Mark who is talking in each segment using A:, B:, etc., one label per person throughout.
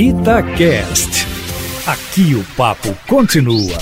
A: Itacast. Aqui o papo continua.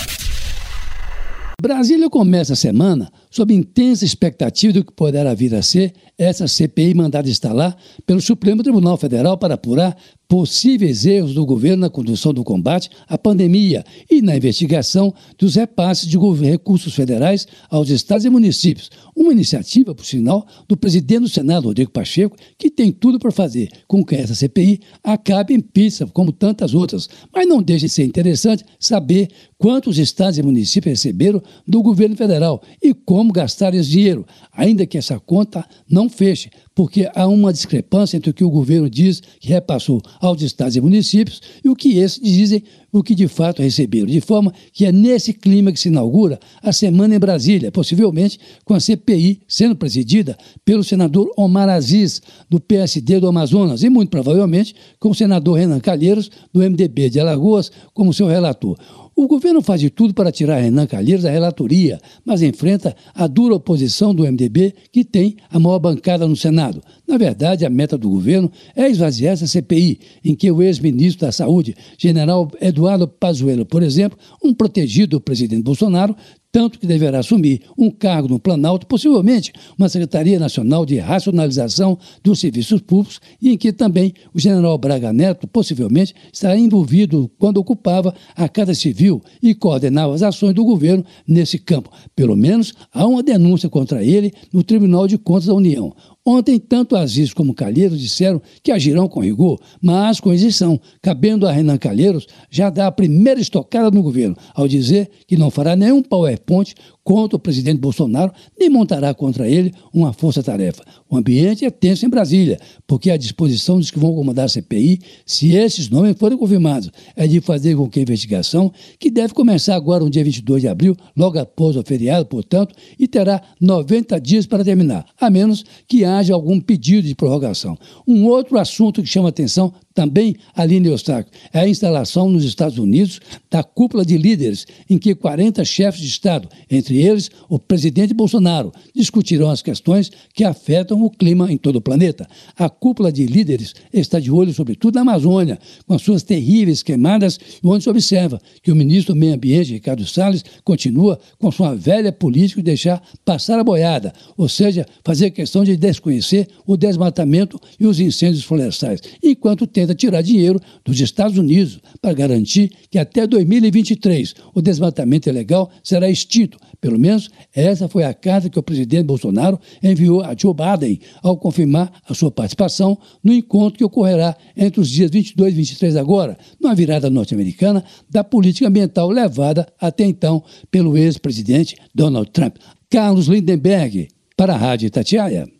B: Brasília começa a semana sob intensa expectativa do que poderá vir a ser essa CPI mandada instalar pelo Supremo Tribunal Federal para apurar possíveis erros do governo na condução do combate à pandemia e na investigação dos repasses de recursos federais aos estados e municípios. Uma iniciativa, por sinal, do presidente do Senado, Rodrigo Pacheco, que tem tudo para fazer com que essa CPI acabe em pizza, como tantas outras. Mas não deixa de ser interessante saber quantos estados e municípios receberam do governo federal e como gastar esse dinheiro, ainda que essa conta não feche, porque há uma discrepância entre o que o governo diz que repassou aos estados e municípios e o que esses dizem o que de fato receberam. De forma que é nesse clima que se inaugura a semana em Brasília, possivelmente com a CPI sendo presidida pelo senador Omar Aziz, do PSD do Amazonas, e muito provavelmente com o senador Renan Calheiros, do MDB de Alagoas, como seu relator. O governo faz de tudo para tirar Renan Calheiros da relatoria, mas enfrenta a dura oposição do MDB, que tem a maior bancada no Senado. Na verdade, a meta do governo é esvaziar essa CPI, em que o ex-ministro da Saúde, general Eduardo Pazuello, por exemplo, um protegido do presidente Bolsonaro, tanto que deverá assumir um cargo no Planalto, possivelmente uma Secretaria Nacional de Racionalização dos Serviços Públicos, e em que também o general Braga Neto possivelmente estará envolvido quando ocupava a Casa Civil e coordenava as ações do governo nesse campo. Pelo menos há uma denúncia contra ele no Tribunal de Contas da União. Ontem, tanto Aziz como Calheiros disseram que agirão com rigor, mas com isenção, cabendo a Renan Calheiros já dar a primeira estocada no governo, ao dizer que não fará nenhum PowerPoint contra o presidente Bolsonaro, nem montará contra ele uma força-tarefa. O ambiente é tenso em Brasília, porque a disposição dos que vão comandar a CPI, se esses nomes forem confirmados, é de fazer com que a investigação, que deve começar agora no dia 22 de abril, logo após o feriado, portanto, e terá 90 dias para terminar, a menos que haja algum pedido de prorrogação. Um outro assunto que chama atenção também Aline Eustáquio, é a instalação nos Estados Unidos da cúpula de líderes, em que 40 chefes de Estado, eles o presidente Bolsonaro, discutirão as questões que afetam o clima em todo o planeta. A cúpula de líderes está de olho, sobretudo, na Amazônia, com as suas terríveis queimadas, onde se observa que o ministro do Meio Ambiente, Ricardo Salles, continua com sua velha política de deixar passar a boiada, ou seja, fazer questão de desconhecer o desmatamento e os incêndios florestais, enquanto tenta tirar dinheiro dos Estados Unidos para garantir que até 2023 o desmatamento ilegal será extinto. Pelo menos essa foi a carta que o presidente Bolsonaro enviou a Joe Biden ao confirmar a sua participação no encontro que ocorrerá entre os dias 22 e 23 agora, numa virada norte-americana da política ambiental levada até então pelo ex-presidente Donald Trump. Carlos Lindenberg, para a Rádio Itatiaia.